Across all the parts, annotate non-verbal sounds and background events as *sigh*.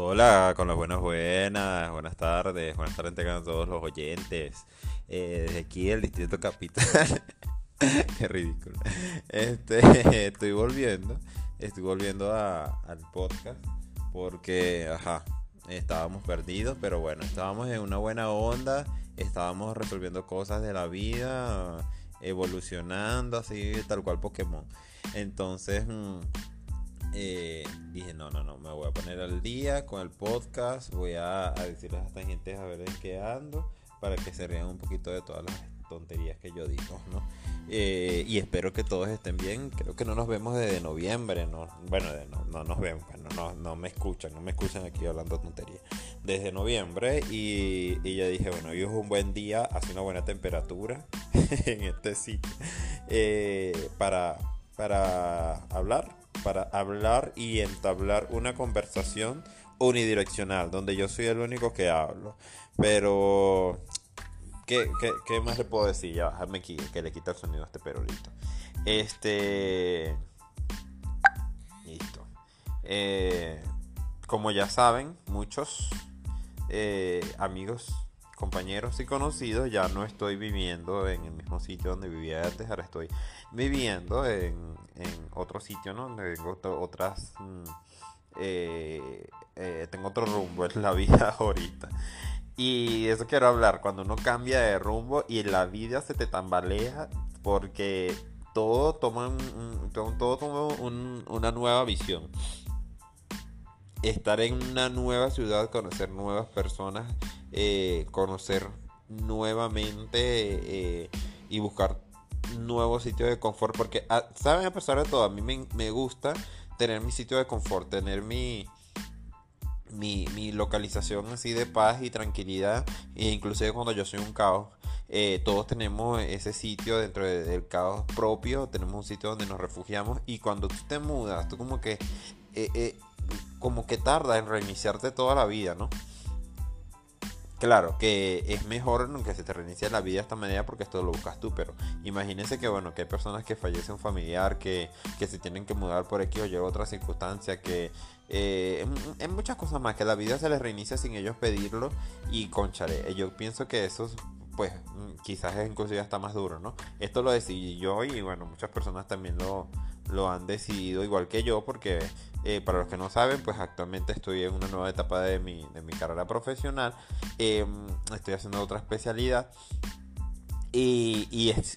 Hola, con las buenas buenas, buenas tardes, buenas tardes tengan todos los oyentes. Eh, desde aquí el Distrito Capital. *laughs* Qué ridículo. Este, *laughs* estoy volviendo, estoy volviendo al podcast porque, ajá, estábamos perdidos, pero bueno, estábamos en una buena onda, estábamos resolviendo cosas de la vida, evolucionando así, tal cual Pokémon. Entonces... Mm, eh, dije, no, no, no, me voy a poner al día con el podcast, voy a, decirles a esta gente a ver en qué ando, para que se rían un poquito de todas las tonterías que yo digo, ¿no? Eh, y espero que todos estén bien. Creo que no nos vemos desde noviembre, ¿no? Bueno, no, no nos vemos, bueno, no, no me escuchan, no me escuchan aquí hablando tonterías. Desde noviembre y, y ya dije, bueno, hoy es un buen día, hace una buena temperatura *laughs* en este sitio eh, para, para hablar para hablar y entablar una conversación unidireccional, donde yo soy el único que hablo. Pero, ¿qué, más le puedo decir? Ya, déjame que le quita el sonido a este perolito. Este... Listo. Eh, como ya saben, muchos eh, amigos, compañeros y conocidos, ya no estoy viviendo en el mismo sitio donde vivía antes, ahora estoy viviendo en, en otro sitio, ¿no? Donde tengo otras... Mm, eh, eh, tengo otro rumbo en la *laughs* vida ahorita. Y eso quiero hablar, cuando uno cambia de rumbo y la vida se te tambalea porque todo toma, todo toma una nueva visión. Estar en una nueva ciudad, conocer nuevas personas, eh, conocer nuevamente y buscar nuevo sitio de confort porque, ah, ¿saben? A pesar de todo, a mí me, gusta tener mi sitio de confort, tener mi, mi, localización así de paz y tranquilidad, e inclusive cuando yo soy un caos. Eh, todos tenemos ese sitio dentro del caos propio, tenemos un sitio donde nos refugiamos y cuando tú te mudas, tú como que, eh, eh, como que tarda en reiniciarte toda la vida, ¿no? Claro, que es mejor que se te reinicie la vida de esta manera porque esto lo buscas tú, pero imagínense que bueno, que hay personas que fallece un familiar, que, que se tienen que mudar por aquí o llega otra circunstancia, que eh, en, muchas cosas más, que la vida se les reinicia sin ellos pedirlo y concharé. Yo pienso que eso pues quizás es inclusive hasta más duro, ¿no? Esto lo decidí yo y bueno, muchas personas también lo, lo han decidido igual que yo porque eh, para los que no saben, pues actualmente estoy en una nueva etapa de mi, carrera profesional. Em, estoy haciendo otra especialidad. Y, es,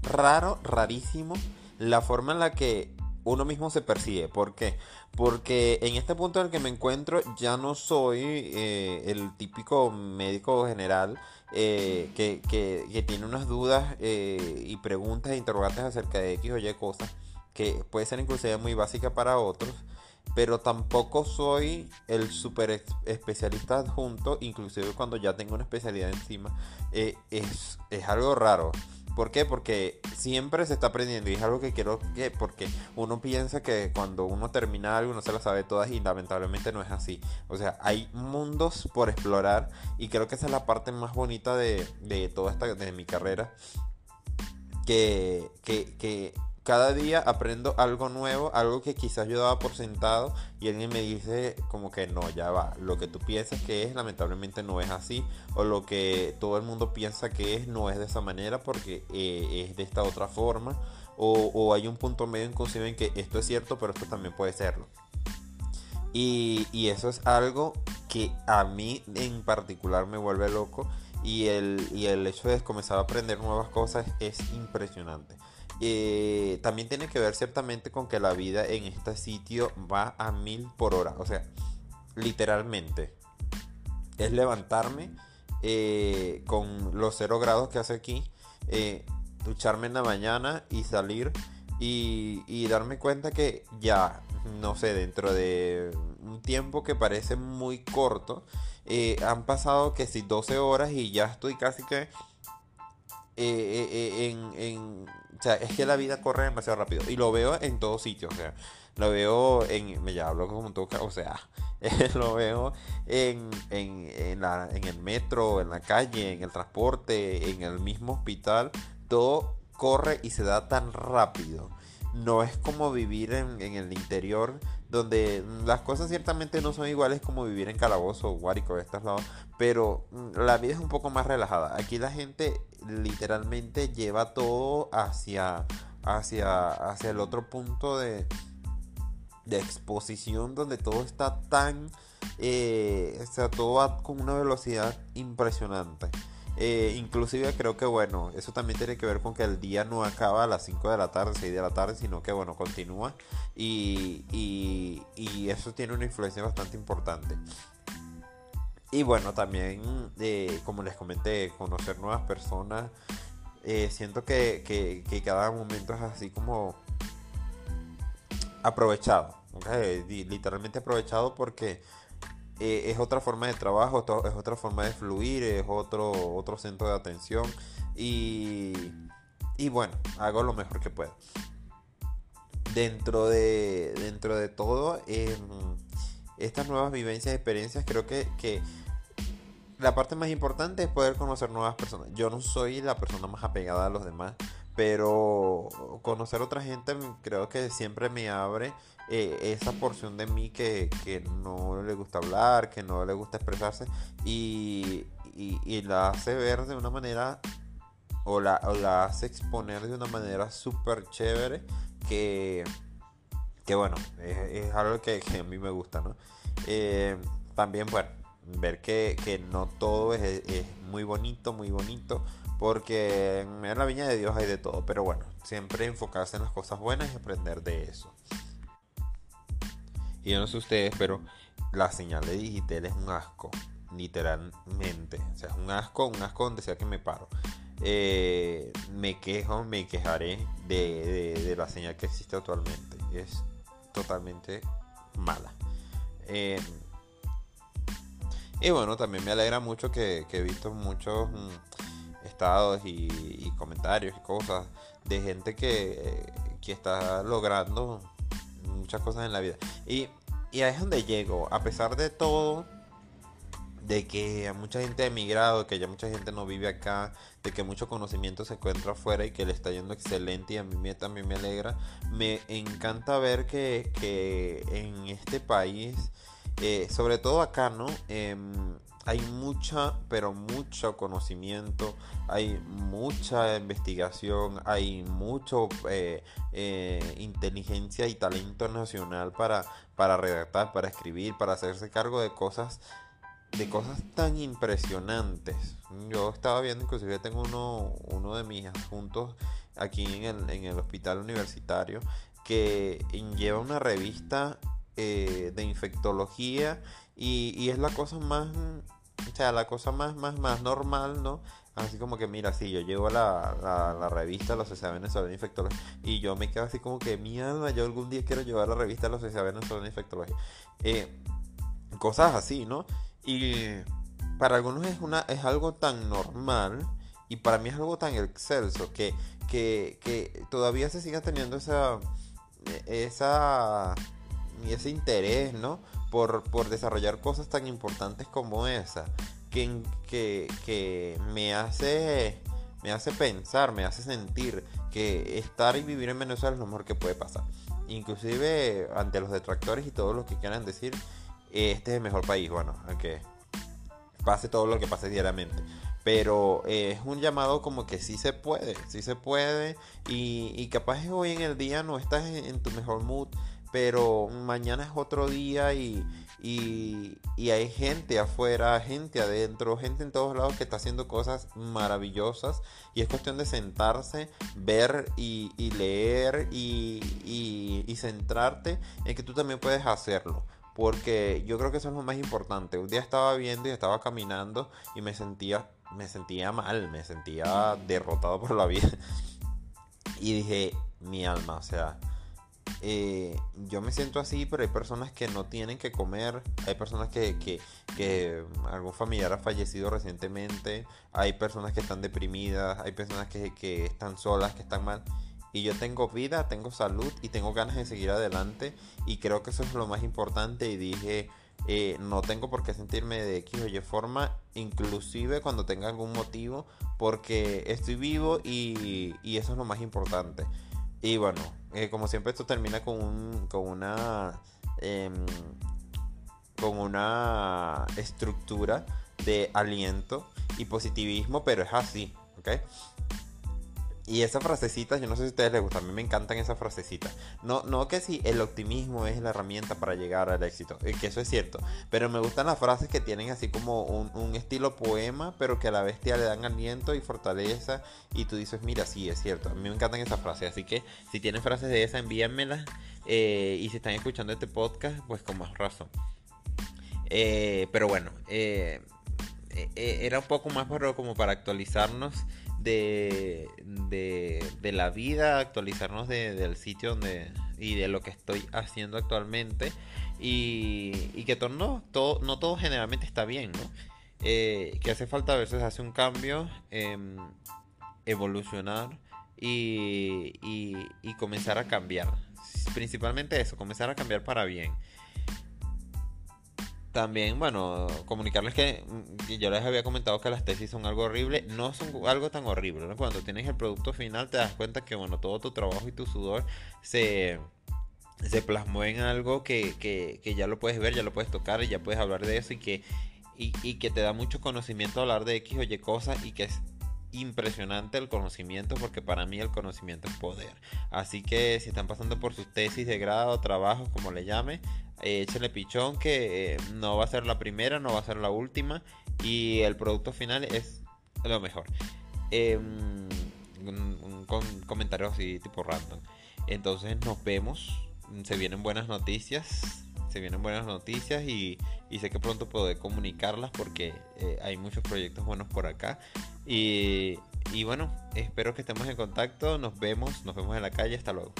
raro, rarísimo la forma en la que uno mismo se percibe. ¿Por qué? Porque en este punto en el que me encuentro ya no soy eh, el típico médico general eh, que, que, tiene unas dudas y preguntas e interrogantes acerca de X o Y cosas que puede ser inclusive muy básica para otros, pero tampoco soy el super especialista adjunto, inclusive cuando ya tengo una especialidad encima, eh, es, es algo raro. ¿Por qué? Porque siempre se está aprendiendo y es algo que quiero que, porque uno piensa que cuando uno termina algo uno se lo sabe todas y lamentablemente no es así. O sea, hay mundos por explorar y creo que esa es la parte más bonita de, de toda esta, de mi carrera. Que, que, que cada día aprendo algo nuevo, algo que quizás yo daba por sentado y alguien me dice como que no, ya va, lo que tú piensas que es lamentablemente no es así o lo que todo el mundo piensa que es no es de esa manera porque eh, es de esta otra forma o, hay un punto medio inclusive en que esto es cierto pero esto también puede serlo. Y, y eso es algo que a mí en particular me vuelve loco y el, y el hecho de comenzar a aprender nuevas cosas es impresionante. Eh, también tiene que ver ciertamente con que la vida en este sitio va a mil por hora. O sea, literalmente. Es levantarme eh, con los cero grados que hace aquí. Eh, ducharme en la mañana y salir y, darme cuenta que ya, no sé, dentro de un tiempo que parece muy corto, han pasado que si 12 horas y ya estoy casi que en, o sea, es que la vida corre demasiado rápido. Y lo veo en todos sitios. O sea, lo veo en. Me ya hablo como tú. O sea, *laughs* lo veo en, en, en, la, en el metro, en la calle, en el transporte, en el mismo hospital. Todo corre y se da tan rápido. No es como vivir en, el interior, donde las cosas ciertamente no son iguales como vivir en Calabozo Guárico de estos lados, pero mm, la vida es un poco más relajada. Aquí la gente literalmente lleva todo hacia, hacia, hacia el otro punto de, de exposición donde todo está tan... Eh, o sea, todo va con una velocidad impresionante. Eh, inclusive creo que bueno, eso también tiene que ver con que el día no acaba a las 5 de la tarde, 6 de la tarde, sino que bueno, continúa. Y, y, eso tiene una influencia bastante importante. Y bueno, también, eh, como les comenté, conocer nuevas personas, eh, siento que, que, cada momento es así como aprovechado, literalmente aprovechado porque eh, es otra forma de trabajo, es otra forma de fluir, es otro, otro centro de atención y, y bueno, hago lo mejor que puedo. Dentro de, dentro de todo, em, estas nuevas vivencias experiencias creo que, que la parte más importante es poder conocer nuevas personas. Yo no soy la persona más apegada a los demás, pero conocer otra gente creo que siempre me abre eh, esa porción de mí que, no le gusta hablar, que no le gusta expresarse y, la hace ver de una manera o la, la hace exponer de una manera súper chévere que, que bueno, es, algo que, a mí me gusta, ¿no? Eh, también, bueno, ver que, no todo es, es, muy bonito, muy bonito, porque en la viña de Dios hay de todo, pero bueno, siempre enfocarse en las cosas buenas y aprender de eso. Y yo no sé ustedes, pero la señal de digital es un asco, literalmente. O sea, es un asco, un asco donde sea que me paro. Eh, me quejo, me quejaré de, la señal que existe actualmente. Es totalmente mala. Eh, y bueno, también me alegra mucho que, he visto muchos mm, estados y, comentarios y cosas de gente que, que está logrando muchas cosas en la vida. Y, y ahí es donde llego. A pesar de todo, de que mucha gente ha emigrado, que ya mucha gente no vive acá, de que mucho conocimiento se encuentra afuera y que le está yendo excelente y a mí también me alegra. Me encanta ver que, que en este país, eh, sobre todo acá, ¿no? Em, hay mucha, pero mucho conocimiento, hay mucha investigación, hay mucho eh, eh, inteligencia y talento nacional para, para redactar, para escribir, para hacerse cargo de cosas de cosas tan impresionantes. Yo estaba viendo, inclusive tengo uno, uno de mis adjuntos aquí en el, en el hospital universitario que lleva una revista eh, de infectología y, y, es la cosa más o sea, la cosa más, más, más normal, ¿no? Así como que, mira, sí, yo llevo la, la, la revista Los S.A. Venezolanos Infectología y yo me quedo así como que, mi alma, yo algún día quiero llevar la revista Los S.A. Venezolanos Infectología. Eh, cosas así, ¿no? Y para algunos es, una, es algo tan normal y para mí es algo tan excelso que, que, que todavía se siga teniendo esa, esa, ese interés, ¿no? Por, desarrollar cosas tan importantes como esa, que, me, hace, me hace pensar, me hace sentir que estar y vivir en Venezuela es lo mejor que puede pasar. Inclusive ante los detractores y todos los que quieran decir, este es el mejor país, bueno, aunque pase todo lo que pase diariamente. Pero es un llamado como que sí se puede, sí se puede. Y, y capaz hoy en el día no estás en tu mejor mood, pero mañana es otro día y, hay gente afuera, gente adentro, gente en todos lados que está haciendo cosas maravillosas y es cuestión de sentarse, ver y, leer y, y, centrarte en que tú también puedes hacerlo. Porque yo creo que eso es lo más importante. Un día estaba viendo y estaba caminando y me sentía, me sentía mal, me sentía derrotado por la vida. *laughs* Y dije, mi alma, o sea, eh, yo me siento así, pero hay personas que no tienen que comer, hay personas que, que, algún familiar ha fallecido recientemente, hay personas que están deprimidas, hay personas que, que están solas, que están mal. Y yo tengo vida, tengo salud y tengo ganas de seguir adelante y creo que eso es lo más importante y dije, eh, no tengo por qué sentirme de X o Y forma, inclusive cuando tenga algún motivo, porque estoy vivo y, y eso es lo más importante. Y bueno, eh, como siempre esto termina con, un, con una... Em, con una estructura de aliento y positivismo, pero es así, ¿ok? Y esas frasecitas, yo no sé si a ustedes les gustan, a mí me encantan esas frasecitas. No, no que si el optimismo es la herramienta para llegar al éxito, eh, que eso es cierto, pero me gustan las frases que tienen así como un, estilo poema, pero que a la bestia le dan aliento y fortaleza. Y tú dices, mira, sí, es cierto, a mí me encantan esas frases, así que si tienen frases de esas, envíenmelas. Eh, y si están escuchando este podcast, pues con más razón. Eh, pero bueno, era un poco más como para actualizarnos de, de, la vida, actualizarnos del sitio donde y de lo que estoy haciendo actualmente y, que todo no, todo, generalmente está bien, ¿no? Eh, que hace falta a veces hacer un cambio, em, evolucionar y, y comenzar a cambiar. Principalmente eso, comenzar a cambiar para bien. También, bueno, comunicarles que yo les había comentado que las tesis son algo horrible. No son algo tan horrible, Cuando tienes el producto final te das cuenta que, bueno, todo tu trabajo y tu sudor se, se plasmó en algo que, que, ya lo puedes ver, ya lo puedes tocar y ya puedes hablar de eso y que, y, y que te da mucho conocimiento hablar de X o Y cosas y que es impresionante el conocimiento porque para mí el conocimiento es poder. Así que si están pasando por sus tesis de grado, trabajos, como le llame, eh, échenle pichón que eh, no va a ser la primera, no va a ser la última y el producto final es lo mejor. Em, un, comentario así tipo random. Entonces nos vemos. Se vienen buenas noticias se vienen buenas noticias y, sé que pronto podré comunicarlas porque eh, hay muchos proyectos buenos por acá. Y, bueno, espero que estemos en contacto. Nos vemos, nos vemos en la calle. Hasta luego.